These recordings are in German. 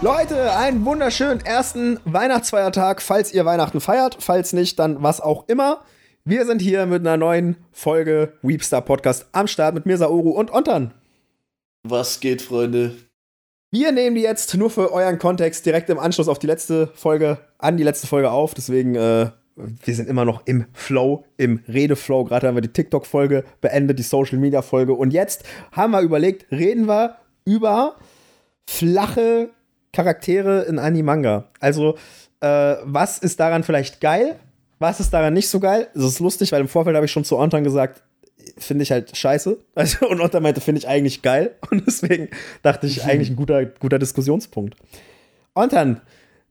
Leute, einen wunderschönen ersten Weihnachtsfeiertag, falls ihr Weihnachten feiert. Falls nicht, dann was auch immer. Wir sind hier mit einer neuen Folge Weepstar Podcast am Start mit mir, Sauru und Ontan. Was geht, Freunde? Wir nehmen die jetzt nur für euren Kontext direkt im Anschluss auf die letzte Folge, an die letzte Folge auf. Deswegen, äh, wir sind immer noch im Flow, im Redeflow. Gerade haben wir die TikTok-Folge beendet, die Social-Media-Folge. Und jetzt haben wir überlegt, reden wir über flache Charaktere in Animanga. Also, äh, was ist daran vielleicht geil? Was ist daran nicht so geil? Das ist lustig, weil im Vorfeld habe ich schon zu Ontan gesagt, finde ich halt scheiße. Also, und Ontan meinte, finde ich eigentlich geil. Und deswegen dachte ich, eigentlich ein guter, guter Diskussionspunkt. Ontan,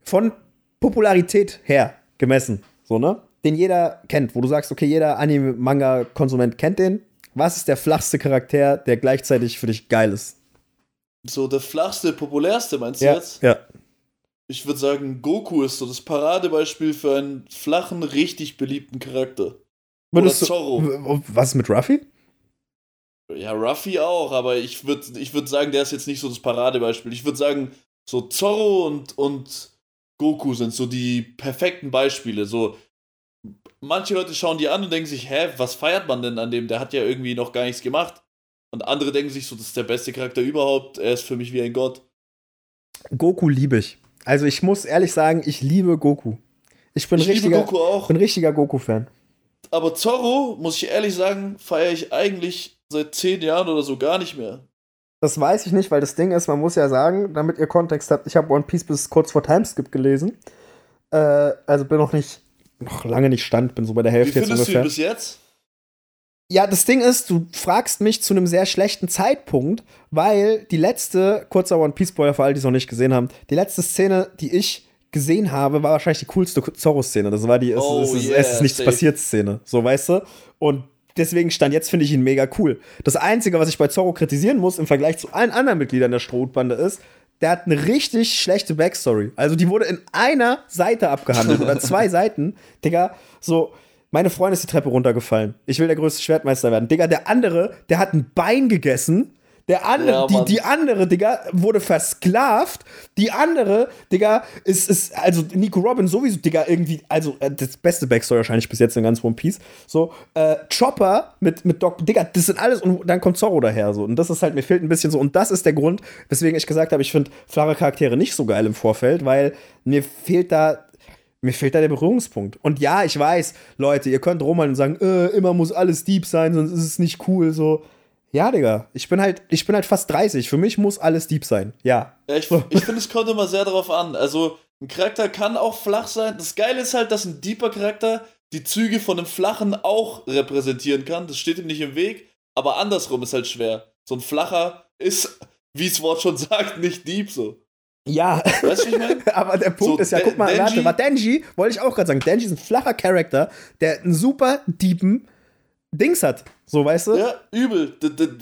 von Popularität her gemessen, so, ne? Den jeder kennt, wo du sagst, okay, jeder Anime-Manga-Konsument kennt den. Was ist der flachste Charakter, der gleichzeitig für dich geil ist? So der flachste, populärste, meinst ja, du jetzt? Ja. Ich würde sagen, Goku ist so das Paradebeispiel für einen flachen, richtig beliebten Charakter. Würdest Oder Zorro. Was ist mit Ruffy? Ja, Ruffy auch, aber ich würde ich würd sagen, der ist jetzt nicht so das Paradebeispiel. Ich würde sagen, so Zorro und, und Goku sind so die perfekten Beispiele. So, manche Leute schauen die an und denken sich, hä, was feiert man denn an dem? Der hat ja irgendwie noch gar nichts gemacht. Und andere denken sich so, das ist der beste Charakter überhaupt, er ist für mich wie ein Gott. Goku liebe ich. Also ich muss ehrlich sagen, ich liebe Goku. Ich bin, ich richtiger, Goku bin richtiger Goku-Fan. Aber Zorro, muss ich ehrlich sagen, feiere ich eigentlich seit zehn Jahren oder so gar nicht mehr. Das weiß ich nicht, weil das Ding ist, man muss ja sagen, damit ihr Kontext habt, ich habe One Piece bis kurz vor Timeskip gelesen. Äh, also bin noch nicht, noch lange nicht stand, bin so bei der Hälfte Wie jetzt ungefähr. Du ihn bis jetzt? Ja, das Ding ist, du fragst mich zu einem sehr schlechten Zeitpunkt, weil die letzte, kurzer One Piece Spoiler für alle, die es noch nicht gesehen haben, die letzte Szene, die ich gesehen habe, war wahrscheinlich die coolste Zorro-Szene. Das war die Es, oh, es, es, yeah, es ist nichts passiert Szene, so weißt du? Und deswegen stand jetzt, finde ich ihn mega cool. Das Einzige, was ich bei Zorro kritisieren muss im Vergleich zu allen anderen Mitgliedern der Strohbande ist, der hat eine richtig schlechte Backstory. Also die wurde in einer Seite abgehandelt oder zwei Seiten. Digga, so meine Freundin ist die Treppe runtergefallen. Ich will der größte Schwertmeister werden. Digga, der andere, der hat ein Bein gegessen. Der andere, ja, die, die andere, Digga, wurde versklavt. Die andere, Digga, ist, ist, also Nico Robin sowieso, Digga, irgendwie, also äh, das beste Backstory wahrscheinlich bis jetzt in ganz One Piece. So, äh, Chopper mit, mit Doc, Digga, das sind alles, und dann kommt Zorro daher, so. Und das ist halt, mir fehlt ein bisschen so, und das ist der Grund, weswegen ich gesagt habe, ich finde flache Charaktere nicht so geil im Vorfeld, weil mir fehlt da mir fehlt da der Berührungspunkt. Und ja, ich weiß, Leute, ihr könnt rummeln und sagen, äh, immer muss alles deep sein, sonst ist es nicht cool. So, ja, Digga, ich bin halt, ich bin halt fast 30. Für mich muss alles deep sein. Ja. ja ich, ich finde, es kommt immer sehr darauf an. Also, ein Charakter kann auch flach sein. Das Geile ist halt, dass ein deeper Charakter die Züge von einem flachen auch repräsentieren kann. Das steht ihm nicht im Weg. Aber andersrum ist halt schwer. So ein flacher ist, wie es Wort schon sagt, nicht deep so. Ja, weißt du, ich mein? aber der Punkt so, ist ja, guck mal, warte, war Denji, wollte ich auch gerade sagen, Denji ist ein flacher Charakter, der einen super deepen Dings hat, so weißt du? Ja, übel.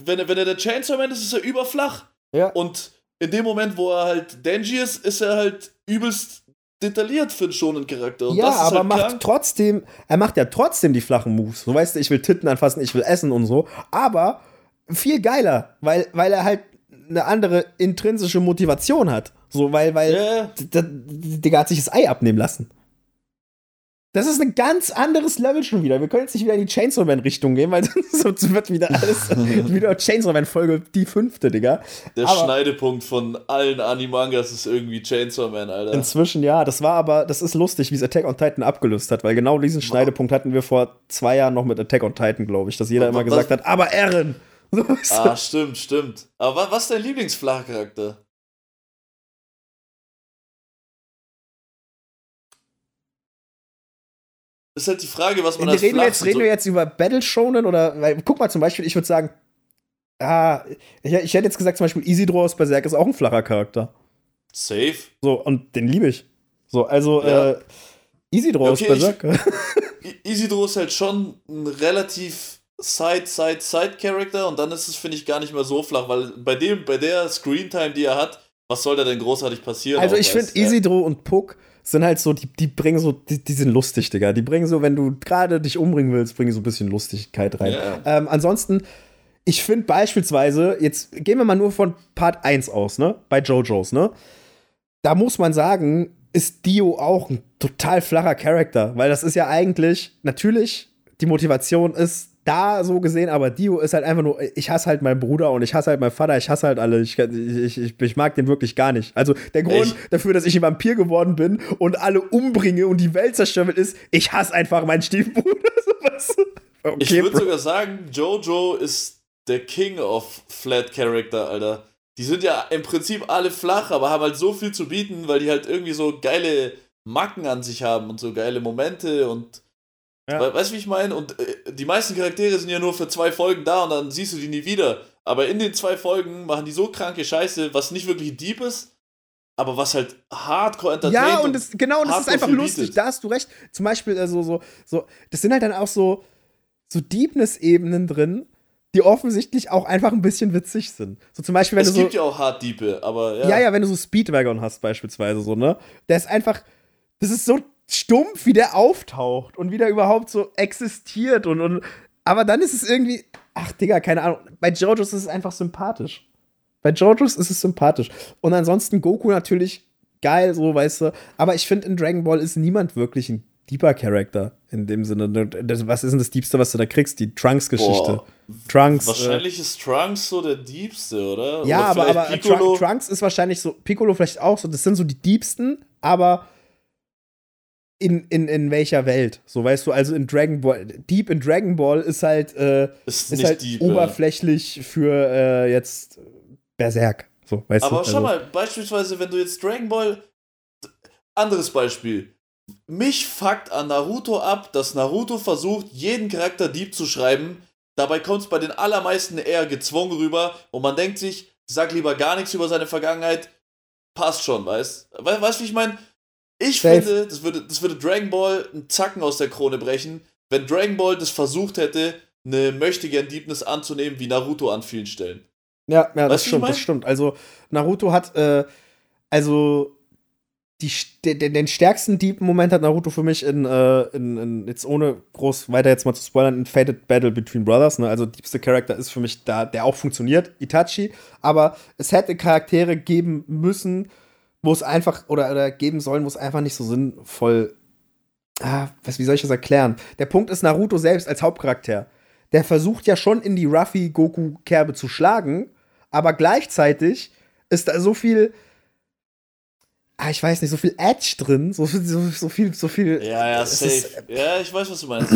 Wenn er, wenn er der Chainsaw Man ist, ist er überflach. Ja. Und in dem Moment, wo er halt Denji ist, ist er halt übelst detailliert für einen schonen Charakter. Und ja, aber halt macht krank. trotzdem, er macht ja trotzdem die flachen Moves. So weißt du, ich will Titten anfassen, ich will essen und so. Aber viel geiler, weil, weil er halt eine andere intrinsische Motivation hat. So, weil, weil, yeah. Digga hat sich das Ei abnehmen lassen. Das ist ein ganz anderes Level schon wieder. Wir können jetzt nicht wieder in die Chainsaw Man-Richtung gehen, weil sonst wird wieder alles wieder Chainsaw Man-Folge die fünfte, Digga. Der aber Schneidepunkt von allen Animangas ist irgendwie Chainsaw Man, Alter. Inzwischen ja. Das war aber, das ist lustig, wie es Attack on Titan abgelöst hat, weil genau diesen Schneidepunkt hatten wir vor zwei Jahren noch mit Attack on Titan, glaube ich, dass jeder immer gesagt hat, aber Eren! ah, stimmt, stimmt. Aber was ist dein Lieblingsflachcharakter? Ist halt die Frage, was man als reden jetzt, Reden wir jetzt über Battle Shonen oder, weil, guck mal zum Beispiel, ich würde sagen, ah, ich, ich, hätte jetzt gesagt, zum Beispiel Isidro aus Berserk ist auch ein flacher Charakter. Safe. So, und den liebe ich. So, also, ja. äh, Isidro okay, aus Berserk. Ich, Isidro ist halt schon ein relativ Side, Side, Side-Character und dann ist es, finde ich, gar nicht mehr so flach, weil bei dem, bei der Screentime, die er hat, was soll da denn großartig passieren? Also, ich finde Isidro und Puck sind halt so, die, die bringen so, die, die sind lustig, Digga. Die bringen so, wenn du gerade dich umbringen willst, bringen so ein bisschen Lustigkeit rein. Yeah. Ähm, ansonsten, ich finde beispielsweise, jetzt gehen wir mal nur von Part 1 aus, ne? Bei JoJo's, ne? da muss man sagen, ist Dio auch ein total flacher Charakter, weil das ist ja eigentlich, natürlich, die Motivation ist da so gesehen, aber Dio ist halt einfach nur, ich hasse halt meinen Bruder und ich hasse halt meinen Vater, ich hasse halt alle, ich, ich, ich, ich mag den wirklich gar nicht. Also der Grund Echt? dafür, dass ich ein Vampir geworden bin und alle umbringe und die Welt zerstöre, ist, ich hasse einfach meinen Stiefbruder. okay, ich würde sogar sagen, Jojo ist der King of Flat Character, Alter. Die sind ja im Prinzip alle flach, aber haben halt so viel zu bieten, weil die halt irgendwie so geile Macken an sich haben und so geile Momente und ja. Weißt du, wie ich meine? Und äh, die meisten Charaktere sind ja nur für zwei Folgen da und dann siehst du die nie wieder. Aber in den zwei Folgen machen die so kranke Scheiße, was nicht wirklich deep ist, aber was halt hardcore entertainment Ja, und das, genau, und das ist einfach lustig. Bietet. Da hast du recht. Zum Beispiel, also so, so, das sind halt dann auch so, so Deepness-Ebenen drin, die offensichtlich auch einfach ein bisschen witzig sind. So zum Beispiel, wenn es du so. Es gibt ja auch hard Diepe, aber ja. Ja, ja, wenn du so Speedwagon hast, beispielsweise, so, ne? Der ist einfach. Das ist so stumpf, wie der auftaucht und wie der überhaupt so existiert und, und aber dann ist es irgendwie, ach Digga, keine Ahnung. Bei JoJo's ist es einfach sympathisch. Bei JoJo's ist es sympathisch. Und ansonsten Goku natürlich geil, so, weißt du. Aber ich finde, in Dragon Ball ist niemand wirklich ein deeper Charakter in dem Sinne. Was ist denn das Diebste, was du da kriegst? Die Trunks-Geschichte. Trunks. Äh, wahrscheinlich äh, ist Trunks so der Diebste, oder? Ja, oder aber, aber Trunks, Trunks ist wahrscheinlich so, Piccolo vielleicht auch so, das sind so die Diebsten, aber in, in, in welcher Welt. So weißt du, also in Dragon Ball, Deep in Dragon Ball ist halt, äh, ist, ist halt deep, oberflächlich für äh, jetzt Berserk. So, weißt Aber du? schau also. mal, beispielsweise, wenn du jetzt Dragon Ball. Anderes Beispiel. Mich fuckt an Naruto ab, dass Naruto versucht, jeden Charakter Deep zu schreiben. Dabei kommt es bei den allermeisten eher gezwungen rüber und man denkt sich, sag lieber gar nichts über seine Vergangenheit. Passt schon, weißt du? Weißt du, wie ich meine? Ich Safe. finde, das würde, das würde Dragon Ball einen Zacken aus der Krone brechen, wenn Dragon Ball das versucht hätte, eine möchtegern Deepness anzunehmen, wie Naruto an vielen Stellen. Ja, ja, das stimmt, das stimmt. Also, Naruto hat, äh, also, die, den, den stärksten Deep-Moment hat Naruto für mich in, äh, in, in, jetzt ohne groß weiter jetzt mal zu spoilern, in Fated Battle Between Brothers. Ne? Also, diebste Charakter ist für mich da, der auch funktioniert, Itachi. Aber es hätte Charaktere geben müssen, wo es einfach, oder, oder geben sollen, wo es einfach nicht so sinnvoll. Ah, was, wie soll ich das erklären? Der Punkt ist Naruto selbst als Hauptcharakter. Der versucht ja schon in die Ruffy-Goku-Kerbe zu schlagen, aber gleichzeitig ist da so viel. Ah, ich weiß nicht, so viel Edge drin, so, so, so viel, so viel. Ja, ja, safe. Ist, ja, ich weiß, was du meinst.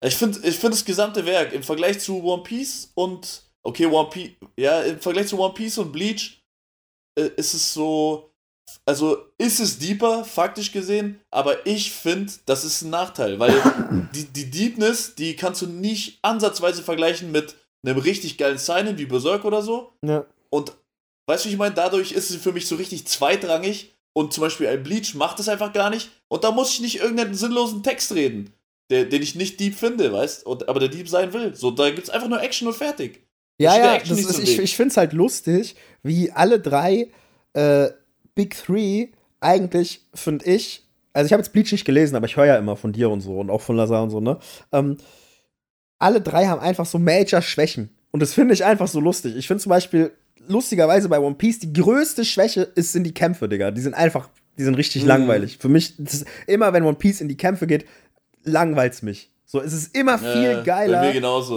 ich finde ich find das gesamte Werk im Vergleich zu One Piece und. Okay, One Piece. Ja, im Vergleich zu One Piece und Bleach äh, ist es so, also ist es deeper, faktisch gesehen, aber ich finde, das ist ein Nachteil, weil die, die Deepness, die kannst du nicht ansatzweise vergleichen mit einem richtig geilen Signing wie Berserk oder so. Ja. Und weißt du, ich meine? Dadurch ist es für mich so richtig zweitrangig und zum Beispiel ein Bleach macht es einfach gar nicht und da muss ich nicht irgendeinen sinnlosen Text reden, der, den ich nicht deep finde, weißt und aber der deep sein will. So, da gibt es einfach nur Action und fertig. Ja, ja, das ist, ich, ich finde es halt lustig, wie alle drei äh, Big Three eigentlich, finde ich, also ich habe jetzt Bleach nicht gelesen, aber ich höre ja immer von dir und so und auch von Lazar und so, ne? Ähm, alle drei haben einfach so Major-Schwächen. Und das finde ich einfach so lustig. Ich finde zum Beispiel, lustigerweise bei One Piece, die größte Schwäche ist, sind die Kämpfe, Digga. Die sind einfach, die sind richtig mhm. langweilig. Für mich, ist, immer wenn One Piece in die Kämpfe geht, langweilt's mich. So, es ist immer viel äh, geiler.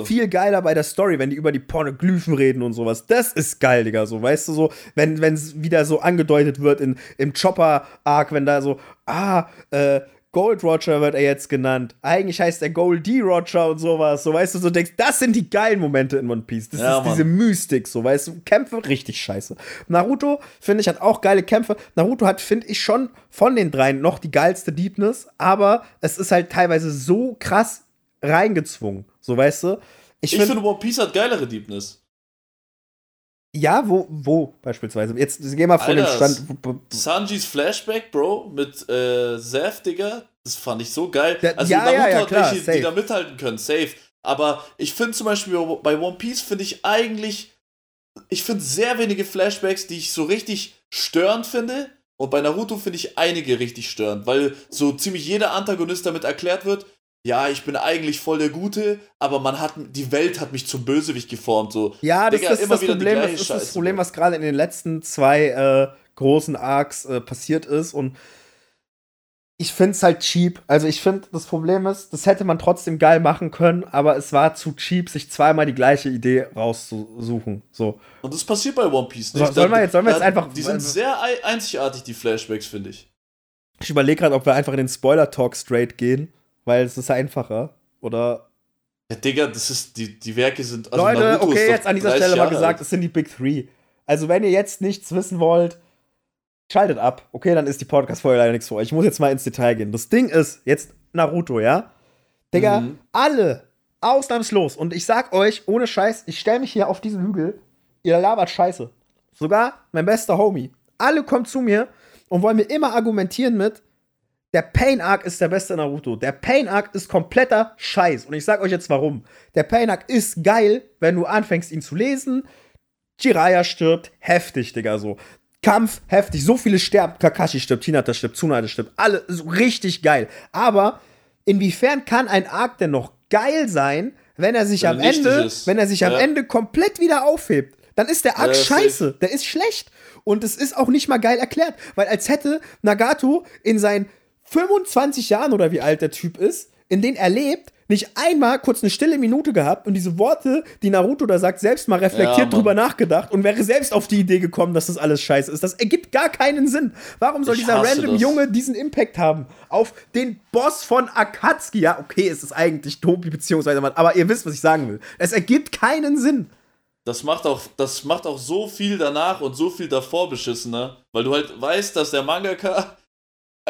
Viel geiler bei der Story, wenn die über die Pornoglyphen reden und sowas. Das ist geil, Digga. So, weißt du, so, wenn es wieder so angedeutet wird in, im Chopper-Arc, wenn da so, ah, äh, Gold Roger wird er jetzt genannt. Eigentlich heißt er Gold D Roger und sowas. So, weißt du, so denkst, das sind die geilen Momente in One Piece. Das ja, ist Mann. diese Mystik, so, weißt du, Kämpfe richtig scheiße. Naruto, finde ich, hat auch geile Kämpfe. Naruto hat, finde ich, schon von den dreien noch die geilste Deepness, aber es ist halt teilweise so krass reingezwungen. So, weißt du? Ich, ich finde, One Piece hat geilere Deepness. Ja, wo, wo beispielsweise? Jetzt geh mal von Alter, dem Stand. Sanjis Flashback, Bro, mit äh, Zef, Digga, das fand ich so geil. Der, also ja, Naruto ja, ja, klar, hat welche, die da mithalten können, safe. Aber ich finde zum Beispiel bei One Piece finde ich eigentlich, ich finde sehr wenige Flashbacks, die ich so richtig störend finde. Und bei Naruto finde ich einige richtig störend, weil so ziemlich jeder Antagonist damit erklärt wird, ja, ich bin eigentlich voll der Gute, aber man hat, die Welt hat mich zum Bösewicht geformt. So. Ja, das, Digga, ist das Problem, das ist das Problem, was gerade in den letzten zwei äh, großen Arcs äh, passiert ist und ich finde es halt cheap. Also ich finde, das Problem ist, das hätte man trotzdem geil machen können, aber es war zu cheap, sich zweimal die gleiche Idee rauszusuchen. So. Und das passiert bei One Piece nicht. So, sollen wir jetzt, sollen wir jetzt einfach. Die sind sehr einzigartig, die Flashbacks, finde ich. Ich überlege gerade, ob wir einfach in den Spoiler-Talk straight gehen, weil es ist einfacher. Oder. Ja, Digga, das ist, die, die Werke sind. Also Leute, Naruto okay, jetzt an dieser Stelle mal gesagt, es sind die Big Three. Also, wenn ihr jetzt nichts wissen wollt, Schaltet ab. Okay, dann ist die Podcast-Folge leider nichts für euch. Ich muss jetzt mal ins Detail gehen. Das Ding ist, jetzt Naruto, ja? Digga, mhm. alle, ausnahmslos. Und ich sag euch, ohne Scheiß, ich stell mich hier auf diesen Hügel, ihr labert Scheiße. Sogar mein bester Homie. Alle kommen zu mir und wollen mir immer argumentieren mit, der Pain Arc ist der beste Naruto. Der Pain Arc ist kompletter Scheiß. Und ich sag euch jetzt warum. Der Pain Arc ist geil, wenn du anfängst, ihn zu lesen. Jiraiya stirbt, heftig, Digga, so. Kampf heftig, so viele sterben. Kakashi stirbt, Hinata stirbt, Tsunade stirbt, alle so richtig geil. Aber inwiefern kann ein Arc denn noch geil sein, wenn er sich wenn am Ende, ist. wenn er sich ja. am Ende komplett wieder aufhebt? Dann ist der Arc ja, scheiße, der ist schlecht. Und es ist auch nicht mal geil erklärt, weil als hätte Nagato in seinen 25 Jahren oder wie alt der Typ ist, in denen er lebt, nicht einmal kurz eine stille Minute gehabt und diese Worte, die Naruto da sagt, selbst mal reflektiert ja, drüber nachgedacht und wäre selbst auf die Idee gekommen, dass das alles scheiße ist. Das ergibt gar keinen Sinn. Warum soll ich dieser random das. Junge diesen Impact haben auf den Boss von Akatsuki? Ja, okay, es ist eigentlich Tobi beziehungsweise aber ihr wisst, was ich sagen will. Es ergibt keinen Sinn. Das macht auch, das macht auch so viel danach und so viel davor beschissener, weil du halt weißt, dass der Mangaka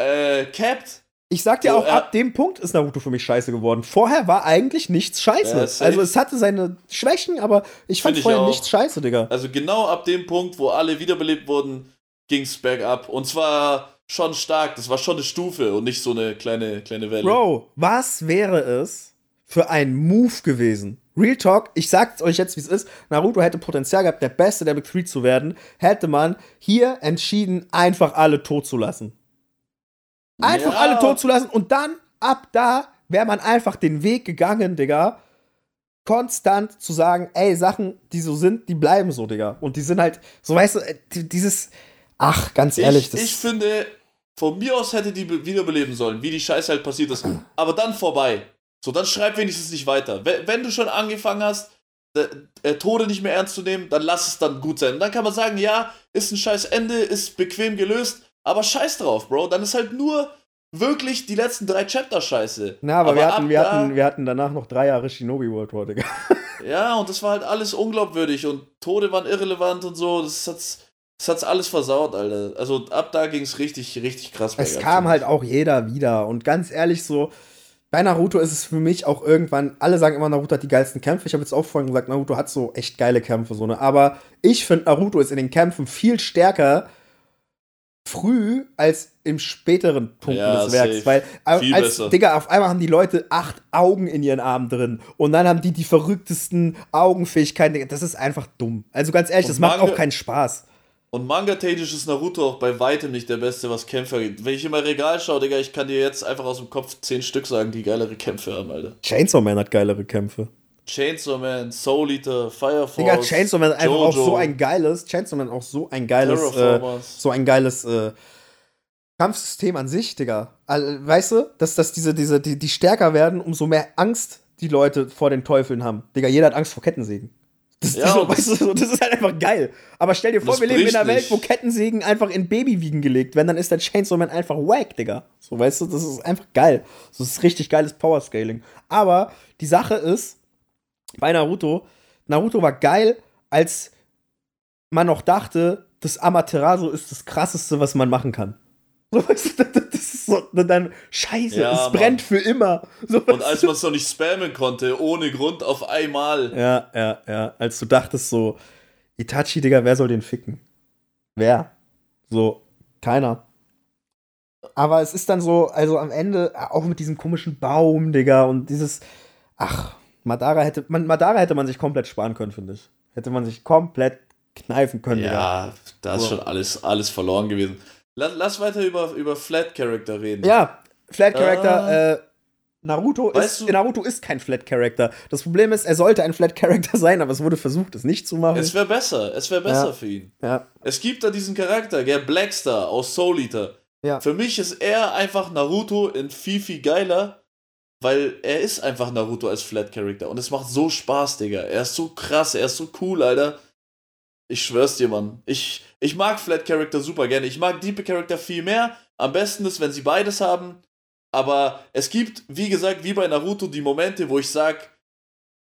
äh, capped ich sag dir so, auch, äh, ab dem Punkt ist Naruto für mich scheiße geworden. Vorher war eigentlich nichts scheiße. Ja, also es hatte seine Schwächen, aber ich fand vorher ich nichts scheiße, Digga. Also genau ab dem Punkt, wo alle wiederbelebt wurden, ging's bergab. Und zwar schon stark. Das war schon eine Stufe und nicht so eine kleine, kleine Welle. Bro, was wäre es für ein Move gewesen? Real Talk, ich sag's euch jetzt, wie es ist. Naruto hätte Potenzial gehabt, der Beste der Big Three zu werden. Hätte man hier entschieden, einfach alle tot zu lassen. Einfach ja. alle tot zu lassen und dann, ab da, wäre man einfach den Weg gegangen, Digga. Konstant zu sagen, ey, Sachen, die so sind, die bleiben so, Digga. Und die sind halt, so weißt du, äh, dieses, ach, ganz ehrlich. Ich, das ich finde, von mir aus hätte die wiederbeleben sollen, wie die Scheiße halt passiert ist. Aber dann vorbei. So, dann schreib wenigstens nicht weiter. Wenn, du schon angefangen hast, äh, Tode nicht mehr ernst zu nehmen, dann lass es dann gut sein. Und dann kann man sagen, ja, ist ein scheiß Ende, ist bequem gelöst, aber scheiß drauf, Bro. Dann ist halt nur wirklich die letzten drei Chapter scheiße. Na, aber, aber wir, hatten, wir, hatten, wir hatten danach noch drei Jahre Shinobi World War, Digga. Ja, und das war halt alles unglaubwürdig und Tode waren irrelevant und so. Das hat's, das hat's alles versaut, Alter. Also ab da ging's richtig, richtig krass. Es kam halt auch jeder wieder. Und ganz ehrlich, so, bei Naruto ist es für mich auch irgendwann, alle sagen immer, Naruto hat die geilsten Kämpfe. Ich habe jetzt auch vorhin gesagt, Naruto hat so echt geile Kämpfe, so, ne? Aber ich finde, Naruto ist in den Kämpfen viel stärker früh als im späteren Punkt ja, des Werks. Safe. Weil Viel als, besser. Digga, auf einmal haben die Leute acht Augen in ihren Armen drin. Und dann haben die die verrücktesten Augenfähigkeiten. Das ist einfach dumm. Also ganz ehrlich, und das Manga, macht auch keinen Spaß. Und manga-technisch ist Naruto auch bei weitem nicht der Beste, was Kämpfer gibt. Wenn ich in mein Regal schaue, Digga, ich kann dir jetzt einfach aus dem Kopf zehn Stück sagen, die geilere Kämpfe haben, Alter. Chainsaw Man hat geilere Kämpfe. Chainsaw Man, Soul Eater, Fire Force. Digga, Chainsaw Man einfach auch so ein geiles, Chainsaw Man auch so ein geiles, äh, so ein geiles äh, Kampfsystem an sich, Digga. Weißt du, dass, dass diese, diese, die, die stärker werden, umso mehr Angst die Leute vor den Teufeln haben. Digga, jeder hat Angst vor Kettensägen. Das, ja, so, weißt du, das ist halt einfach geil. Aber stell dir vor, wir leben in einer Welt, wo Kettensägen einfach in Babywiegen gelegt werden, dann ist der Chainsaw Man einfach wack, Digga. So, weißt du, das ist einfach geil. Das ist richtig geiles Powerscaling. Aber die Sache ist, bei Naruto, Naruto war geil, als man noch dachte, das Amaterasu ist das krasseste, was man machen kann. So, weißt du, das ist so, dann scheiße, ja, es brennt für immer. So, und als man es noch nicht spammen konnte, ohne Grund auf einmal. Ja, ja, ja. Als du dachtest so, Itachi, Digga, wer soll den ficken? Wer? So, keiner. Aber es ist dann so, also am Ende, auch mit diesem komischen Baum, Digga, und dieses, ach, Madara hätte, man, Madara hätte man sich komplett sparen können, finde ich. Hätte man sich komplett kneifen können. Ja, da ist schon alles, alles verloren gewesen. Lass, lass weiter über, über Flat Character reden. Ja, Flat Character, ah. äh, Naruto ist, Naruto ist kein Flat Character. Das Problem ist, er sollte ein Flat Character sein, aber es wurde versucht, es nicht zu machen. Es wäre besser, es wäre besser ja. für ihn. Ja. Es gibt da diesen Charakter, der Blackstar aus Soul Eater. Ja. Für mich ist er einfach Naruto in viel, viel geiler, weil er ist einfach Naruto als Flat Character und es macht so Spaß, Digga. Er ist so krass, er ist so cool, Alter. Ich schwör's dir, Mann. Ich, ich mag Flat Character super gerne. Ich mag Deep Character viel mehr. Am besten ist, wenn sie beides haben. Aber es gibt, wie gesagt, wie bei Naruto, die Momente, wo ich sag,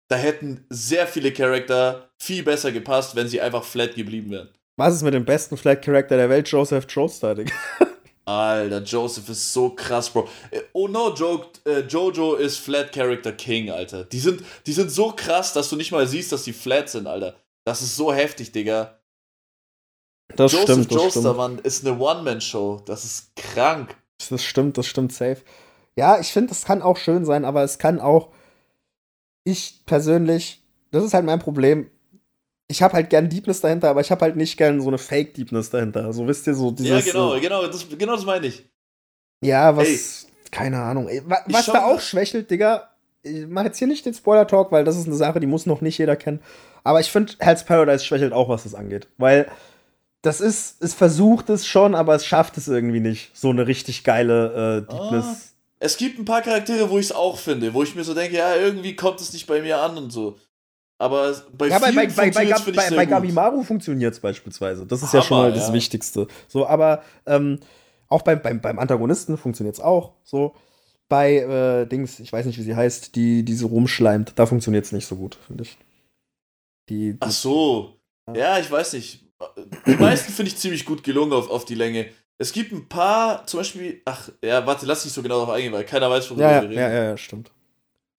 da hätten sehr viele Charakter viel besser gepasst, wenn sie einfach flat geblieben wären. Was ist mit dem besten Flat Character der Welt, Joseph Joestar, Alter, Joseph ist so krass, Bro. Oh no, joke, äh, Jojo ist Flat Character King, Alter. Die sind, die sind so krass, dass du nicht mal siehst, dass die flat sind, Alter. Das ist so heftig, Digga. Das Joseph stimmt, das Joestar, Mann, ist eine One-Man-Show. Das ist krank. Das stimmt, das stimmt safe. Ja, ich finde, das kann auch schön sein, aber es kann auch. Ich persönlich, das ist halt mein Problem. Ich habe halt gern Deepness dahinter, aber ich habe halt nicht gern so eine Fake-Deepness dahinter. So wisst ihr, so dieses. Ja, genau, genau, das, genau das meine ich. Ja, was. Ey, keine Ahnung. Was da auch schwächelt, Digga. Ich mache jetzt hier nicht den Spoiler-Talk, weil das ist eine Sache, die muss noch nicht jeder kennen. Aber ich finde, Hell's Paradise schwächelt auch, was das angeht. Weil das ist, es versucht es schon, aber es schafft es irgendwie nicht. So eine richtig geile äh, Deepness. Ah, es gibt ein paar Charaktere, wo ich es auch finde, wo ich mir so denke, ja, irgendwie kommt es nicht bei mir an und so. Aber bei ja, bei, bei, bei, bei, bei, Gabimaru funktioniert es beispielsweise. Das ist Hammer, ja schon mal das ja. Wichtigste. So, aber ähm, auch beim, beim, beim Antagonisten funktioniert es auch. So. Bei äh, Dings, ich weiß nicht, wie sie heißt, die, die so rumschleimt, da funktioniert es nicht so gut, finde ich. Die, die, Ach so. Ja, ich weiß nicht die meisten finde ich ziemlich gut gelungen auf, auf die Länge. Es gibt ein paar, zum Beispiel, ach, ja, warte, lass nicht so genau darauf eingehen, weil keiner weiß, worüber ja, wir reden. Ja, ja, ja, stimmt.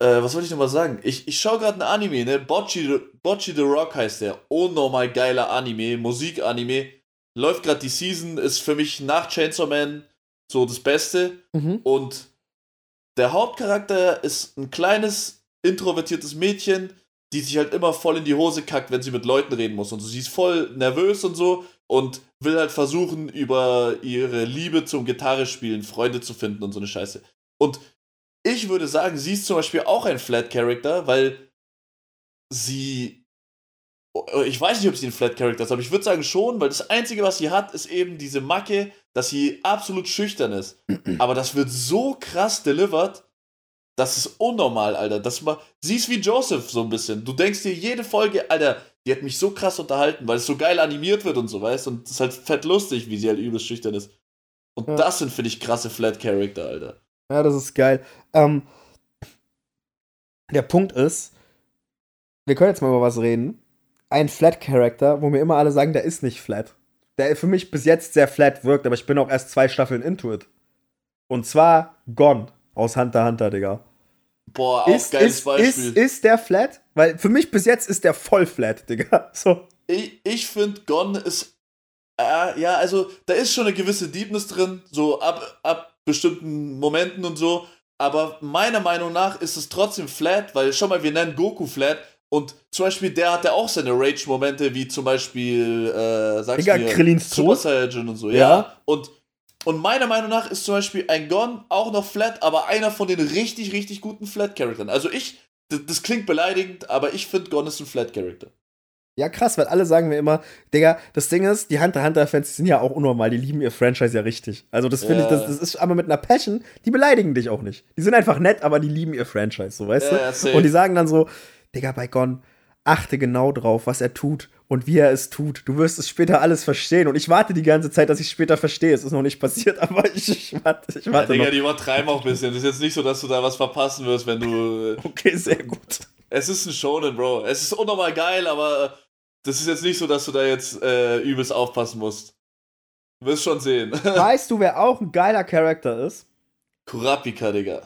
Äh, was wollte ich nochmal sagen? Ich, ich schaue gerade ein Anime, ne? Bocchi, Bocchi the Rock heißt der. Unnormal geiler Anime, Musik-Anime. Läuft gerade die Season, ist für mich nach Chainsaw Man so das Beste. Mhm. Und der Hauptcharakter ist ein kleines, introvertiertes Mädchen, die sich halt immer voll in die Hose kackt, wenn sie mit Leuten reden muss. Und so, sie ist voll nervös und so und will halt versuchen, über ihre Liebe zum Gitarrespielen Freunde zu finden und so eine Scheiße. Und ich würde sagen, sie ist zum Beispiel auch ein Flat Character, weil sie. Ich weiß nicht, ob sie ein Flat Character ist, aber ich würde sagen schon, weil das Einzige, was sie hat, ist eben diese Macke, dass sie absolut schüchtern ist. Aber das wird so krass delivered, das ist unnormal, Alter. Das mal, sie ist wie Joseph so ein bisschen. Du denkst dir jede Folge, Alter, die hat mich so krass unterhalten, weil es so geil animiert wird und so, weißt Und es ist halt fett lustig, wie sie halt übelst schüchtern ist. Und ja. das sind, finde ich, krasse Flat Character, Alter. Ja, das ist geil. Ähm, der Punkt ist, wir können jetzt mal über was reden. Ein Flat Character, wo mir immer alle sagen, der ist nicht flat. Der für mich bis jetzt sehr flat wirkt, aber ich bin auch erst zwei Staffeln into it. Und zwar Gone aus Hunter Hunter, Digga. Boah, auch ist, geiles ist, Beispiel. Ist, ist der flat? Weil für mich bis jetzt ist der voll flat, Digga. So. Ich, ich finde, Gon ist. Äh, ja, also da ist schon eine gewisse Deepness drin, so ab, ab bestimmten Momenten und so. Aber meiner Meinung nach ist es trotzdem flat, weil schau mal, wir nennen Goku flat und zum Beispiel der hat ja auch seine Rage-Momente, wie zum Beispiel, äh, sagst mir, Krillins Super Saiyan und so, ja. ja. Und und meiner Meinung nach ist zum Beispiel ein Gon auch noch flat, aber einer von den richtig, richtig guten Flat-Charakteren. Also ich, das, das, klingt beleidigend, aber ich finde Gon ist ein Flat-Charakter. Ja, krass, weil alle sagen mir immer, Digga, das Ding ist, die Hunter-Hunter-Fans sind ja auch unnormal, die lieben ihr Franchise ja richtig. Also, das finde ja. ich, das, das, ist aber mit einer Passion, die beleidigen dich auch nicht. Die sind einfach nett, aber die lieben ihr Franchise, so weißt ja, du? Und die sagen dann so, Digga, bei Gon, achte genau drauf, was er tut und wie er es tut. Du wirst es später alles verstehen. Und ich warte die ganze Zeit, dass ich später verstehe. Es ist noch nicht passiert, aber ich, ich warte. Ich warte ja, Digga, noch. die übertreiben auch ein bisschen. Das ist jetzt nicht so, dass du da was verpassen wirst, wenn du. Okay, sehr gut. Es ist ein Shonen, Bro. Es ist unnormal geil, aber das ist jetzt nicht so, dass du da jetzt äh, übelst aufpassen musst. Du wirst schon sehen. Weißt du, wer auch ein geiler Charakter ist? Kurapika, Digga.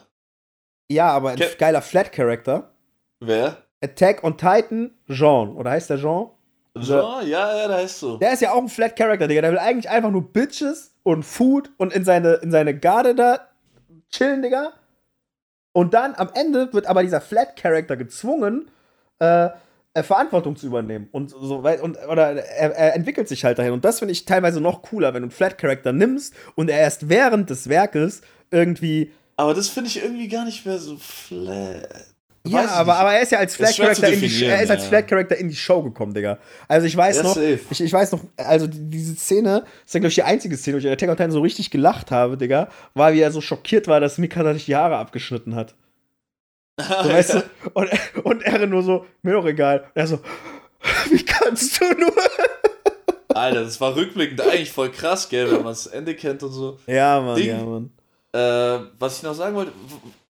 Ja, aber ein Ke geiler Flat-Charakter. Wer? Attack on Titan, Jean. Oder heißt der Jean? Jean? Ja, ja, der heißt so. Der ist ja auch ein Flat Character, Digga. Der will eigentlich einfach nur Bitches und Food und in seine, in seine Garde da chillen, Digga. Und dann am Ende wird aber dieser Flat Character gezwungen, äh, Verantwortung zu übernehmen. Und so und, oder er, er, entwickelt sich halt dahin. Und das finde ich teilweise noch cooler, wenn du einen Flat Character nimmst und er erst während des Werkes irgendwie Aber das finde ich irgendwie gar nicht mehr so flat. Ja, aber, aber er ist ja als zu Flat-Character in, die- er ist als ja. Flat-Character in die Show gekommen, Digga. Also ich weiß Ja, noch, ich, ich weiß noch, also die- diese Szene, das ist glaube ich, die einzige Szene, wo ich in Attack on Titan so richtig gelacht habe, Digga, war, wie er so schockiert war, dass Mikasa sich die Haare abgeschnitten hat. So, weißt du? Und, und er nur so, mir doch egal. Und er so, wie kannst du nur? Alter, das war rückblickend eigentlich voll krass, gell, wenn man das Ende kennt und so. Ja, Mann, Ding. ja, Mann. Äh, was ich noch sagen wollte,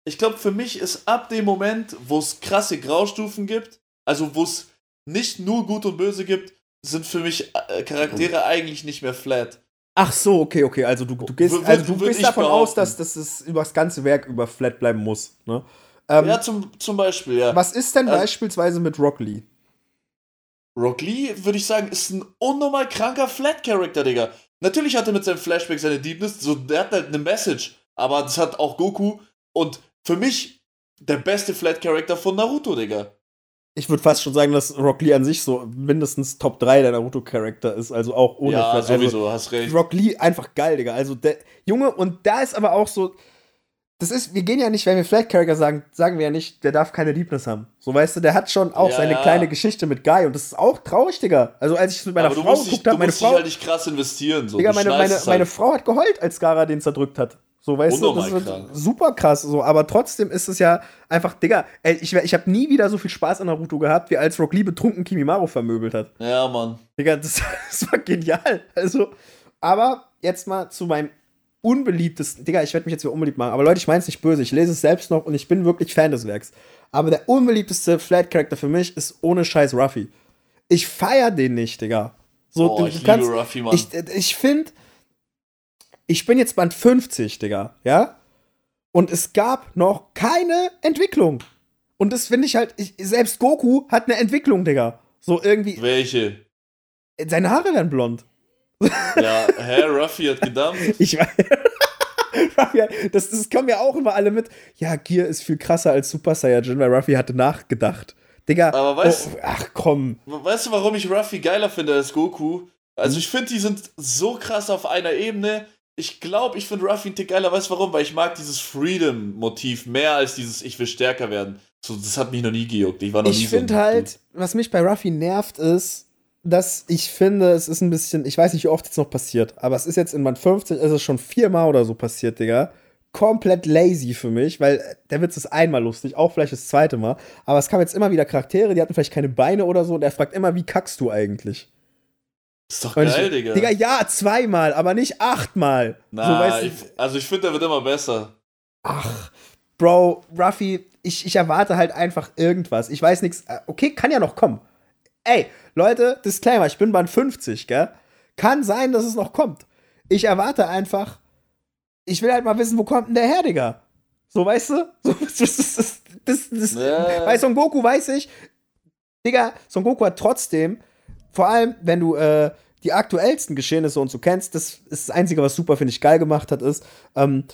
ich glaube, für mich ist ab dem Moment, wo es krasse Graustufen gibt, also wo es nicht nur Gut und Böse gibt, sind für mich äh, Charaktere eigentlich nicht mehr flat. Ach so, okay, okay. Also du, du gehst, also du gehst davon aus, behaupten. dass, dass es über das ganze Werk über flat bleiben muss. Ne? Ähm, ja, zum, zum Beispiel, ja. was ist denn Also- beispielsweise mit Rock Lee? Rock Lee, würde ich sagen, ist ein unnormal kranker Flat-Character, Digga. Natürlich hat er mit seinem Flashback seine Deepness, so, der hat halt eine Message, aber das hat auch Goku und für mich der beste Flat-Character von Naruto, Digga. Ich würde fast schon sagen, dass Rock Lee an sich so mindestens Top 3 der Naruto-Charakter ist, also auch ohne ja, Flat. Also, sowieso, hast recht. Rock Lee einfach geil, Digga. Also der Junge, und da ist aber auch so. Das ist, wir gehen ja nicht, wenn wir Flat Character sagen, sagen wir ja nicht, der darf keine Liebnis haben. So weißt du, der hat schon auch Ja, seine ja. kleine Geschichte mit Guy und das ist auch traurig, Digga. Also als ich es mit meiner Frau geguckt habe, meine musst dich Frau, halt nicht krass investieren. So. Digga, meine, meine, es meine halt. Frau hat geheult, als Gara den zerdrückt hat. So, weißt du, das ist krank. super krass, so, aber trotzdem ist es ja einfach, Digga, ey, ich, ich habe nie wieder so viel Spaß an Naruto gehabt, wie als Rock Lee betrunken Kimimaro vermöbelt hat. Ja, Mann. Digga, das, das war genial. Also, aber jetzt mal zu meinem unbeliebtesten. Digga, ich werde mich jetzt wieder unbeliebt machen. Aber Leute, ich meine es nicht böse. Ich lese es selbst noch und ich bin wirklich Fan des Werks. Aber der unbeliebteste Flat-Charakter für mich ist ohne Scheiß Ruffy. Ich feier den nicht, Digga. So, Oh, du, ich du liebe kannst, Ruffy, Mann. ich, ich finde, ich bin jetzt Band 50, Digga, ja? Und es gab noch keine Entwicklung. Und das finde ich halt, ich, selbst Goku hat eine Entwicklung, Digga. So irgendwie, Welche? seine Haare werden blond. Ja, hä, Ruffy hat gedampft. Ich weiß. Ruffy, das, das kommen ja auch immer alle mit. Ja, Gear ist viel krasser als Super Saiyajin, weil Ruffy hatte nachgedacht. Digga, Aber weißt- oh, ach komm. Weißt du, warum ich Ruffy geiler finde als Goku? Also ich finde, die sind so krass auf einer Ebene. Ich glaube, ich finde Ruffy einen Tick geiler. Weißt du warum? Weil ich mag dieses Freedom-Motiv mehr als dieses Ich will stärker werden. So, das hat mich noch nie gejuckt. Ich war noch nie Ich so. finde ein halt, was mich bei Ruffy nervt, ist, dass ich finde, es ist ein bisschen, ich weiß nicht, wie oft es noch passiert, aber es ist jetzt in Band 50, ist es schon viermal oder so passiert, Digga. Komplett lazy für mich, weil der Witz ist einmal lustig, auch vielleicht das zweite Mal. Aber es kamen jetzt immer wieder Charaktere, die hatten vielleicht keine Beine oder so und er fragt immer, wie kackst du eigentlich? Ist doch Und geil, ich, Digga. Digga, ja, zweimal, aber nicht achtmal. Na, so, ich, also ich finde, der wird immer besser. Ach, Bro, Ruffy, ich, ich erwarte halt einfach irgendwas. Ich weiß nichts. Okay, kann ja noch kommen. Ey, Leute, Disclaimer, ich bin Band 50, gell? Kann sein, dass es noch kommt. Ich erwarte einfach, ich will halt mal wissen, wo kommt denn der her, Digga? So, weißt du? So, das, das, das, das, Ja. Bei Son Goku weiß ich, Digga, Son Goku hat trotzdem, vor allem, wenn du äh, die aktuellsten Geschehnisse und so kennst, das ist das Einzige, was super, finde ich, geil gemacht hat, ist, ähm,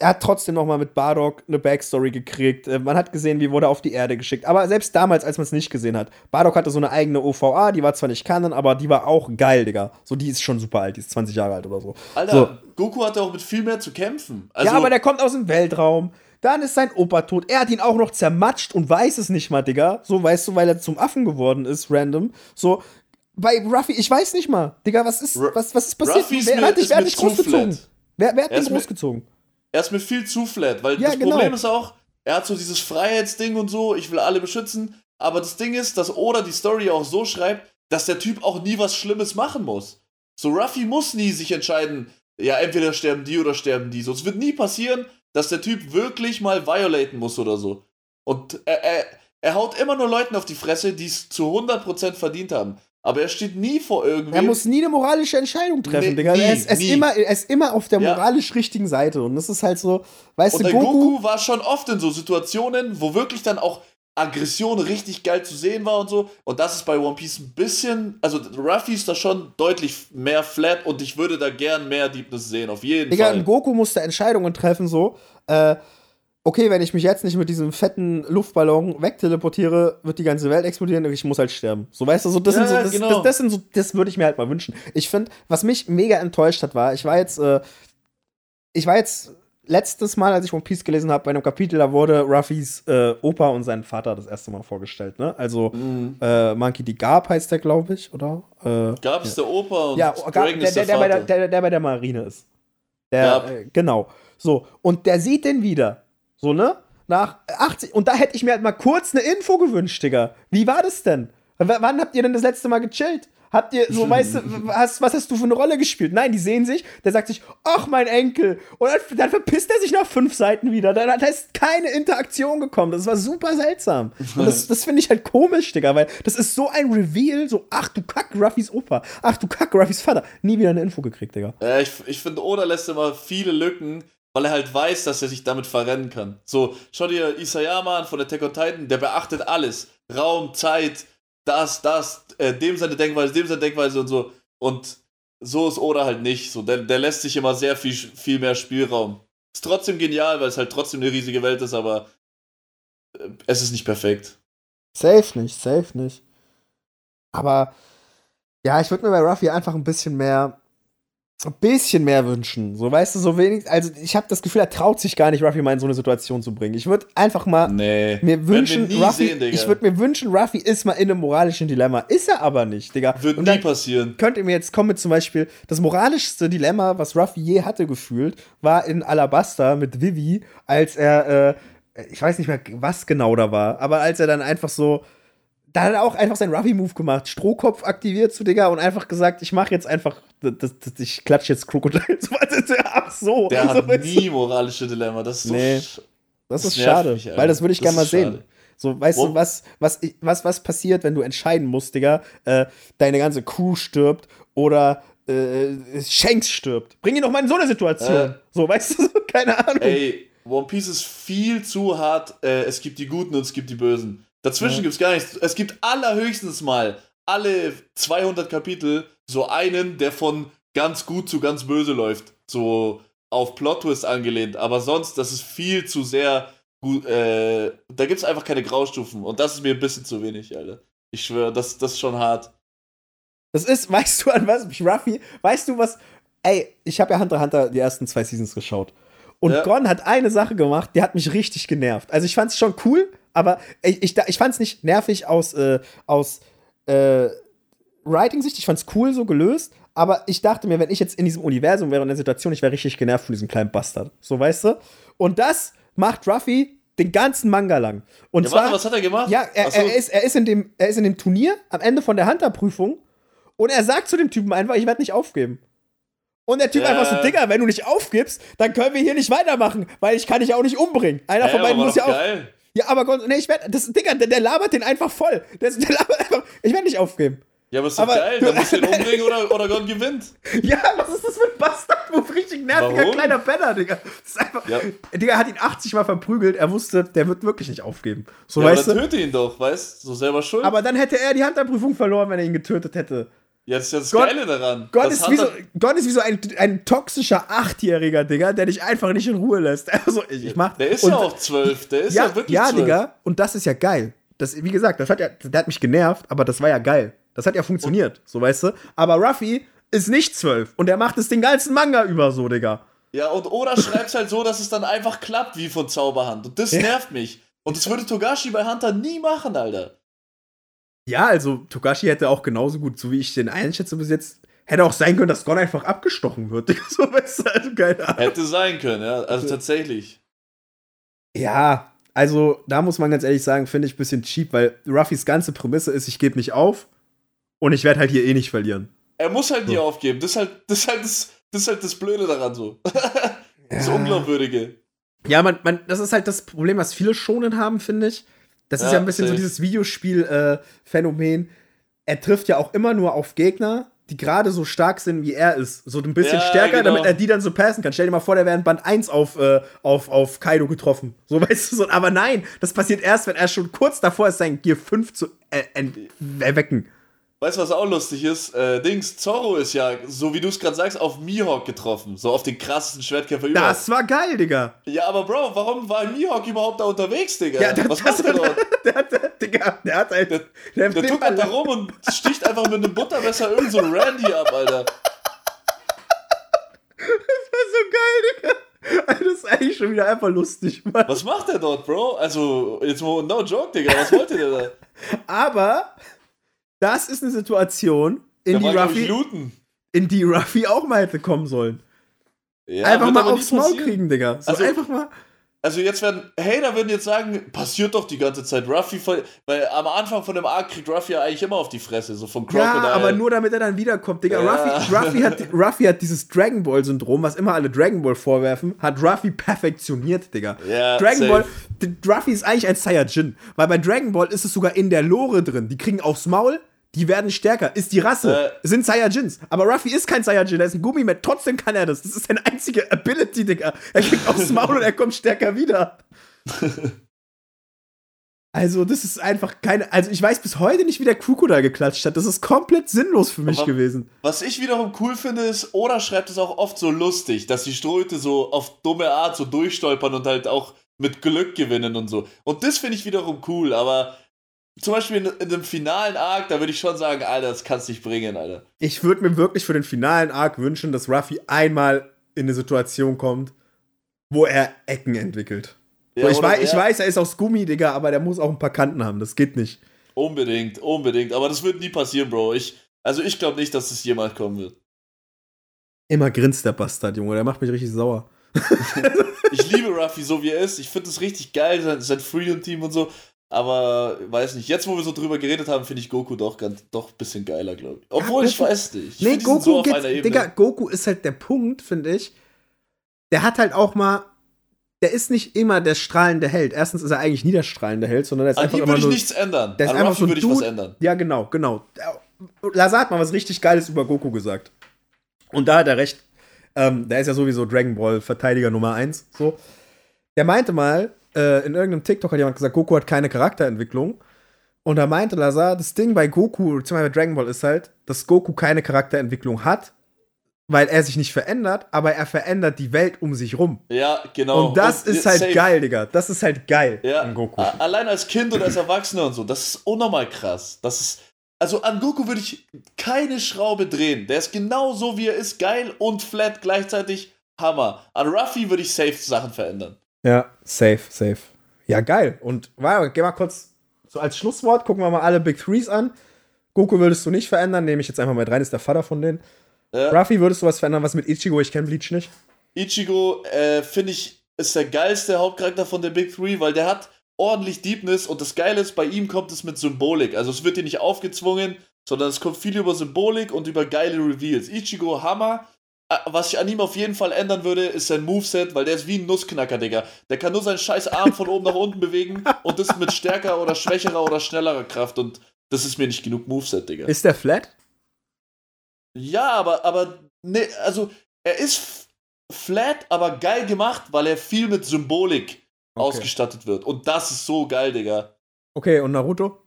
er hat trotzdem noch mal mit Bardock eine Backstory gekriegt. Äh, man hat gesehen, wie wurde er auf die Erde geschickt. Aber selbst damals, als man es nicht gesehen hat, Bardock hatte so eine eigene OVA, die war zwar nicht Canon, aber die war auch geil, Digga. So, die ist schon super alt, die ist 20 Jahre alt oder so. Alter, So. Goku hatte auch mit viel mehr zu kämpfen. Also, ja, aber der kommt aus dem Weltraum. Dann ist sein Opa tot. Er hat ihn auch noch zermatscht und weiß es nicht mal, Digga. So, weißt du, weil er zum Affen geworden ist, random. So, bei Ruffy, ich weiß nicht mal. Digga, was ist, was, was ist passiert? Ruffy ist wer, mir- hat dich, wer hat dich großgezogen? Wer, wer hat dich großgezogen? Er ist mir viel zu flat, weil Ja, das genau. Problem ist auch, er hat so dieses Freiheitsding und so, ich will alle beschützen, aber das Ding ist, dass Oda die Story auch so schreibt, dass der Typ auch nie was Schlimmes machen muss. So, Ruffy muss nie sich entscheiden, ja, entweder sterben die oder sterben die. So, es wird nie passieren, dass der Typ wirklich mal violaten muss oder so. Und er, er, er haut immer nur Leuten auf die Fresse, die es zu 100% verdient haben. Aber er steht nie vor irgendwem. Er muss nie eine moralische Entscheidung treffen, Nee, Digga. nie, er, ist, er, ist immer, er ist immer auf der Ja. moralisch richtigen Seite. Und das ist halt so, weißt Und du, Goku, Goku, war schon oft in so Situationen, wo wirklich dann auch Aggression richtig geil zu sehen war und so. Und das ist bei One Piece ein bisschen, also Ruffy ist da schon deutlich mehr flat und ich würde da gern mehr Deepness sehen, auf jeden Digga, Fall. und Goku musste Entscheidungen treffen, so, äh, okay, wenn ich mich jetzt nicht mit diesem fetten Luftballon wegteleportiere, wird die ganze Welt explodieren und ich muss halt sterben. So, weißt du, so, das, Ja, sind so, das, genau. das, das sind so, das würde ich mir halt mal wünschen. Ich finde, was mich mega enttäuscht hat, war, ich war jetzt, äh, ich war jetzt letztes Mal, als ich One Piece gelesen habe, bei einem Kapitel, da wurde Ruffys äh, Opa und sein Vater das erste Mal vorgestellt, ne? Also Mhm. äh, Monkey D. Garb heißt der, glaube ich, oder? Äh, Gab es der Opa und ja, Garb, der, ist der, der, der, bei der, Vater. der, der bei der Marine ist. Der, Garb. äh, genau. So, und der sieht den wieder. So, ne? Nach 80. Und da hätte ich mir halt mal kurz eine Info gewünscht, Digga. Wie war das denn? W wann habt ihr denn das letzte Mal gechillt? Habt ihr, so, weißt du, was, was hast du für eine Rolle gespielt? Nein, die sehen sich, der sagt sich, ach, mein Enkel. Und dann, dann verpisst er sich nach fünf Seiten wieder. Da, da ist keine Interaktion gekommen. Das war super seltsam. Und das, das finde ich halt komisch, Digga, weil das ist so ein Reveal, so, ach du Kack, Ruffys Opa. Ach du Kack, Ruffys Vater. Nie wieder eine Info gekriegt, Digga. Ja, ich, ich finde, Oda lässt immer viele Lücken, weil er halt weiß, dass er sich damit verrennen kann. So, schau dir Isayama an von Attack on Titan, der beachtet alles. Raum, Zeit, das, das, äh, dem seine Denkweise, dem seine Denkweise und so. Und so ist Oda halt nicht. So, der, der lässt sich immer sehr viel, viel mehr Spielraum. Ist trotzdem genial, weil es halt trotzdem eine riesige Welt ist, aber äh, es ist nicht perfekt. Safe nicht, safe nicht. Aber ja, ich würde mir bei Ruffy einfach ein bisschen mehr, ein bisschen mehr wünschen. So, weißt du, so wenig. Also, ich habe das Gefühl, er traut sich gar nicht, Ruffy mal in so eine Situation zu bringen. Ich würde einfach mal Nee. mir wünschen, Ruffy, sehen, ich würde mir wünschen, Ruffy ist mal in einem moralischen Dilemma. Ist er aber nicht, Digga. Wird Und nie passieren. könnt ihr mir jetzt kommen mit zum Beispiel, das moralischste Dilemma, was Ruffy je hatte gefühlt, war in Alabasta mit Vivi, als er, äh, ich weiß nicht mehr, was genau da war, aber als er dann einfach so, da hat er auch einfach seinen Ruffy-Move gemacht, Strohkopf aktiviert zu Digga und einfach gesagt, ich mache jetzt einfach, das, das, ich klatsche jetzt Krokodil. So, was- Ach so. Der so, hat nie moralische Dilemma. Das ist so. Nee. Das, ist schade, mich, weil das würde ich gerne mal ist sehen. schade. So, weißt Wo- du, was, was, was, was passiert, wenn du entscheiden musst, Digga? Äh, deine ganze Crew stirbt oder äh, Shanks stirbt. Bring ihn doch mal in so eine Situation. Äh. So, weißt du, keine Ahnung. Ey, One Piece ist viel zu hart. Äh, es gibt die Guten und es gibt die Bösen. Dazwischen Ja. gibt's gar nichts. Es gibt allerhöchstens mal alle 200 Kapitel so einen, der von ganz gut zu ganz böse läuft. So auf Plot Twist angelehnt. Aber sonst, das ist viel zu sehr gut. Äh, da gibt's einfach keine Graustufen. Und das ist mir ein bisschen zu wenig, Alter. Ich schwöre, das, das ist schon hart. Das ist, weißt du, an was mich Ruffy, weißt du was? Ey, ich habe ja Hunter x Hunter die ersten zwei Seasons geschaut. Und Ja. Gon hat eine Sache gemacht, die hat mich richtig genervt. Also ich fand's schon cool, aber ich, ich, ich fand's nicht nervig aus, äh, aus äh, Writing-Sicht. Ich fand's cool so gelöst. Aber ich dachte mir, wenn ich jetzt in diesem Universum wäre, in der Situation, ich wäre richtig genervt von diesem kleinen Bastard. So, weißt du? Und das macht Ruffy den ganzen Manga lang. Und Ja, zwar, warte, was hat er gemacht? ja, er, so. er, ist, er, ist in dem, er ist in dem Turnier am Ende von der Hunter-Prüfung und er sagt zu dem Typen einfach, ich werde nicht aufgeben. Und der Typ Ja. einfach so, Digga, wenn du nicht aufgibst, dann können wir hier nicht weitermachen, weil ich kann dich auch nicht umbringen. Einer Ey, von beiden muss ja auch. geil. Ja, aber Gon- nee, ich werde, das Digga, der, der labert den einfach voll. Der, der labert einfach, ich werde nicht aufgeben. Ja, aber ist doch Aber- geil. Dann musst du ihn umbringen oder, oder Gon gewinnt. Ja, was ist das für ein Bastard-Move? Richtig nerviger Warum? kleiner Penner, Digga. Das ist einfach, Ja. Digga hat ihn 80 Mal verprügelt, er wusste, der wird wirklich nicht aufgeben. So, Ja, aber weißt du? dann töte ihn doch, weißt du? So selber schuld. Aber dann hätte er die Hunter-Prüfung verloren, wenn er ihn getötet hätte. Ja, das ist ja das Gott- Geile daran. Gott Das ist, wie so, Gott ist wie so ein, ein toxischer Achtjähriger, Digga, der dich einfach nicht in Ruhe lässt. Also, ich, ich mach. Der ist und, ja auch zwölf. Der ist ja, ja, wirklich ja, zwölf. Digga. Und das ist ja geil. Das, wie gesagt, das hat ja, der hat mich genervt, aber das war ja geil. Das hat ja funktioniert, so weißt du. Aber Ruffy ist nicht zwölf und er macht es den ganzen Manga über so, Digga. Ja, und Oda schreibt halt so, dass es dann einfach klappt wie von Zauberhand. Und das Ja. nervt mich. Und das würde Togashi bei Hunter nie machen, Alter. Ja, also Togashi hätte auch genauso gut, so wie ich den einschätze bis jetzt, hätte auch sein können, dass Gon einfach abgestochen wird. So weißt du, also keine Ahnung. Hätte sein können, ja. Also tatsächlich. Ja, also da muss man ganz ehrlich sagen, finde ich ein bisschen cheap, weil Ruffys ganze Prämisse ist, ich gebe nicht auf und ich werde halt hier eh nicht verlieren. Er muss halt nie So. aufgeben. Das ist halt das, ist halt das, das, ist halt das Blöde daran so. Das Ja. Unglaubwürdige. Ja, man, man, das ist halt das Problem, was viele Schonen haben, finde ich. Das ist Ja, ja ein bisschen so dieses Videospiel-Phänomen. er trifft ja auch immer nur auf Gegner, die gerade so stark sind, wie er ist. So ein bisschen Ja, stärker, genau. damit er die dann so passen kann. Stell dir mal vor, der wäre in Band 1 auf, äh, auf, auf Kaido getroffen. So weißt du so. Aber nein, das passiert erst, wenn er schon kurz davor ist, sein Gear 5 zu äh, erwecken. Weißt du, was auch lustig ist? Äh, Dings, Zorro ist ja, so wie du es gerade sagst, auf Mihawk getroffen. So auf den krassesten Schwertkämpfer überhaupt. Das war geil, Digga. Ja, aber Bro, warum war Mihawk überhaupt da unterwegs, Digga? Ja, das, was macht er dort? der, hat, der, Digga, der hat halt. Der, Der, der tuckert da rum und sticht einfach mit einem Buttermesser irgend so Randy ab, Alter. Das war so geil, Digga. Also Das, eigentlich schon wieder einfach lustig, Mann. Was macht der dort, Bro? Also, jetzt mal no joke, Digga, was wollte der da? Aber das ist eine Situation, in die, Ruffy, in die Ruffy auch mal hätte kommen sollen. Ja, einfach mal aufs Maul kriegen, Digga. So Also- einfach mal. Also jetzt werden Hater würden jetzt sagen, passiert doch die ganze Zeit. Ruffy, voll- weil am Anfang von dem Arc kriegt Ruffy ja eigentlich immer auf die Fresse, so vom Ja, Crocodile. aber nur damit er dann wiederkommt, Digga. Ja. Ruffy, Ruffy, hat, Ruffy hat dieses Dragon Ball-Syndrom, was immer alle Dragon Ball vorwerfen, hat Ruffy perfektioniert, Digga. Ja, Dragon safe. Ball, Ruffy ist eigentlich ein Saiyajin, weil bei Dragon Ball ist es sogar in der Lore drin. Die kriegen aufs Maul, die werden stärker. Ist die Rasse, Äh. sind Saiyajins. Aber Ruffy ist kein Saiyajin, er ist ein Gummimet, trotzdem kann er das. Das ist seine einzige Ability, Digga. Er kriegt aufs Maul und er kommt stärker wieder. Also, das ist einfach keine. Also, ich weiß bis heute nicht, wie der Crocodile geklatscht hat. Das ist komplett sinnlos für mich Aber- gewesen. Was ich wiederum cool finde, ist, Oda schreibt es auch oft so lustig, dass die Ströte so auf dumme Art so durchstolpern und halt auch mit Glück gewinnen und so. Und das finde ich wiederum cool, aber zum Beispiel in, in dem finalen Arc, da würde ich schon sagen, Alter, das kannst du nicht bringen, Alter. Ich würde mir wirklich für den finalen Arc wünschen, dass Ruffy einmal in eine Situation kommt, wo er Ecken entwickelt. Ja, ich, weiß, ich er- weiß, er ist aus Gummi, Digga, aber der muss auch ein paar Kanten haben. Das geht nicht. Unbedingt, unbedingt. Aber das wird nie passieren, Bro. Ich, also ich glaube nicht, dass das jemals kommen wird. Immer grinst der Bastard, Junge. Der macht mich richtig sauer. Ich liebe Ruffy so wie er ist. Ich finde es richtig geil, sein, sein Freedom-Team und so. Aber weiß nicht, jetzt wo wir so drüber geredet haben, finde ich Goku doch ganz doch ein bisschen geiler, glaube ich. Obwohl ich Goku- weiß nicht. Ich nee, Goku so auf geht. einer Ebene. Digga, Goku ist halt der Punkt, finde ich. Der hat halt auch mal. Der ist nicht immer der strahlende Held. Erstens ist er eigentlich nie der strahlende Held, sondern er ist An einfach ihm immer würde ich nur. nichts ändern. der ist An einfach so würde ich was ändern. Ja, genau, genau. Lazar hat mal was richtig Geiles über Goku gesagt. Und da hat er recht. Ähm, der ist ja sowieso Dragon Ball Verteidiger Nummer 1. So. Der meinte mal, äh, in irgendeinem TikTok hat jemand gesagt, Goku hat keine Charakterentwicklung. Und da meinte Lazar, das Ding bei Goku, zum Beispiel bei Dragon Ball, ist halt, dass Goku keine Charakterentwicklung hat, weil er sich nicht verändert, aber er verändert die Welt um sich rum. Ja, genau. Und das ist halt safe. geil, Digga. Das ist halt geil Ja, an Goku. allein als Kind und als Erwachsener und so, das ist unnormal krass. Das ist, also an Goku würde ich keine Schraube drehen. Der ist genau so, wie er ist, geil und flat gleichzeitig Hammer. An Ruffy würde ich safe Sachen verändern. Ja, safe, safe. Ja, geil. Und warte, geh mal kurz so als Schlusswort, gucken wir mal alle Big Threes an. Goku würdest du nicht verändern, nehme ich jetzt einfach mal rein, ist der Vater von denen. Ja. Ruffy würdest du was verändern, was mit Ichigo? Ich kenne Bleach nicht. Ichigo, äh, finde ich, ist der geilste Hauptcharakter von der Big Three, weil der hat ordentlich Deepness und das Geile ist, bei ihm kommt es mit Symbolik. Also es wird dir nicht aufgezwungen, sondern es kommt viel über Symbolik und über geile Reveals. Ichigo, Hammer. Äh, Was ich an ihm auf jeden Fall ändern würde, ist sein Moveset, weil der ist wie ein Nussknacker, Digga. Der kann nur seinen scheiß Arm von oben nach unten bewegen und das mit stärker oder schwächerer oder schnellerer Kraft und das ist mir nicht genug Moveset, Digga. Ist der flat? Ja, aber, aber, ne, also, er ist flat, aber geil gemacht, weil er viel mit Symbolik Okay. ausgestattet wird. Und das ist so geil, Digga. Okay, und Naruto?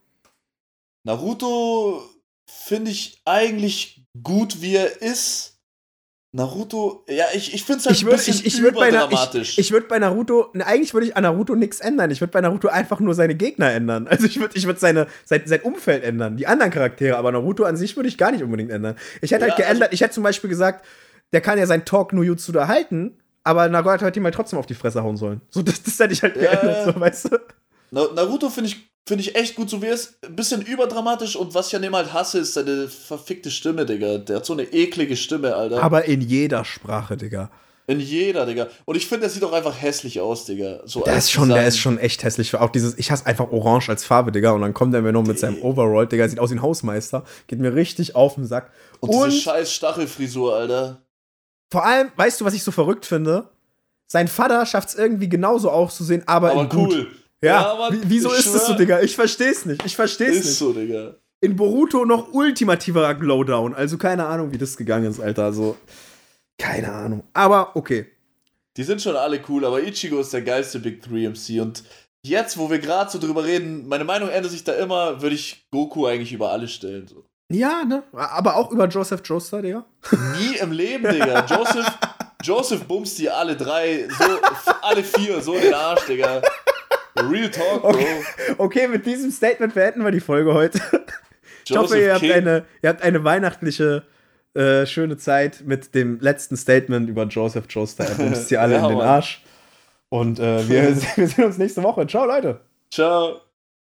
Naruto finde ich eigentlich gut, wie er ist. Naruto, ja, ich, ich finde es halt Ich ein würde bisschen ich, ich würd bei, überdramatisch. ich, ich würd bei Naruto, ne, eigentlich würde ich an Naruto nichts ändern. Ich würde bei Naruto einfach nur seine Gegner ändern. Also ich würde ich würd seine, sein, sein Umfeld ändern, die anderen Charaktere, aber Naruto an sich würde ich gar nicht unbedingt ändern. Ich hätte Ja, halt geändert, ich hätte zum Beispiel gesagt, der kann ja sein Talk no Jutsu da halten, aber Naruto hätte ihm halt trotzdem auf die Fresse hauen sollen. So, das, das hätte ich halt Ja, geändert, so, weißt du? Na, Naruto finde ich, find ich echt gut, so wie er ist. Ein bisschen überdramatisch und was ich an dem halt hasse, ist seine verfickte Stimme, Digga. Der hat so eine eklige Stimme, Alter. Aber in jeder Sprache, Digga. In jeder, Digga. Und ich finde, der sieht auch einfach hässlich aus, Digga. So Der ist schon, der ist schon echt hässlich. Auch dieses, ich hasse einfach Orange als Farbe, Digga. Und dann kommt er mir noch mit seinem Overall, Digga. Sieht aus wie ein Hausmeister. Geht mir richtig auf den Sack. Und, Und, diese scheiß Stachelfrisur, Alter. vor allem, weißt du, was ich so verrückt finde? Sein Vater schafft es irgendwie genauso auszusehen, aber, Aber in gut. Ja, wie, wieso ist das so, schwör, Digga? Ich versteh's nicht. Ich versteh's Ist nicht. so, Digga. In Boruto noch ultimativer Glowdown. Also keine Ahnung, wie das gegangen ist, Alter. Also, keine Ahnung. Aber okay. Die sind schon alle cool, aber Ichigo ist der geilste Big 3 MC. Und jetzt, wo wir gerade so drüber reden, meine Meinung ändert sich da immer, würde ich Goku eigentlich über alles stellen. So. Ja, ne? Aber auch über Joseph Joestar, Digga. Nie im Leben, Digga. Joseph, Joseph bumst die alle drei, so, alle vier, so in den Arsch, Digga. Real Talk, Bro. Okay. Okay, mit diesem Statement beenden wir die Folge heute. Ich hoffe, ihr habt, King. eine, ihr habt eine weihnachtliche, äh, schöne Zeit mit dem letzten Statement über Joseph Joestar. Er bumst sie alle Ja, in den. Arsch. Und äh, wir, wir sehen uns nächste Woche. Ciao, Leute. Ciao.